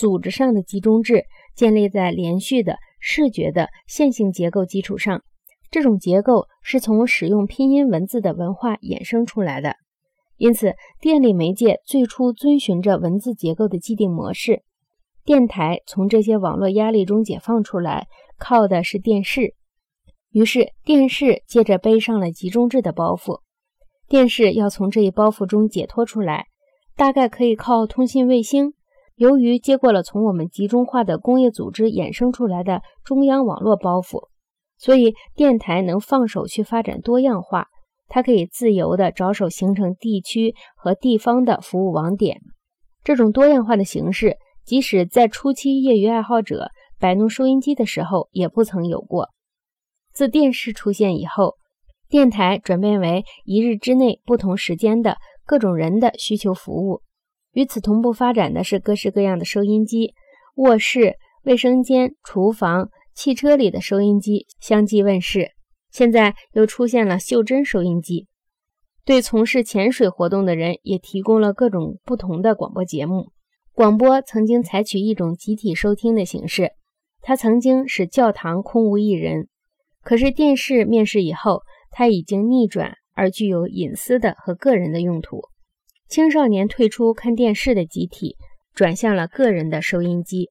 组织上的集中制建立在连续的视觉的线性结构基础上。这种结构是从使用拼音文字的文化衍生出来的。因此，电力媒介最初遵循着文字结构的既定模式。电台从这些网络压力中解放出来，靠的是电视。于是，电视借着背上了集中制的包袱。电视要从这一包袱中解脱出来，大概可以靠通信卫星。由于接过了从我们集中化的工业组织衍生出来的中央网络包袱，所以电台能放手去发展多样化。它可以自由地着手形成地区和地方的服务网点。这种多样化的形式，即使在初期业余爱好者摆弄收音机的时候，也不曾有过。自电视出现以后，电台转变为一日之内不同时间的各种人的需求服务。与此同步发展的是各式各样的收音机，卧室、卫生间、厨房、汽车里的收音机相继问世。现在又出现了袖珍收音机，对从事潜水活动的人也提供了各种不同的广播节目。广播曾经采取一种集体收听的形式，它曾经使教堂空无一人。可是电视面世以后，它已经逆转而具有隐私的和个人的用途。青少年退出看电视的集体，转向了个人的收音机。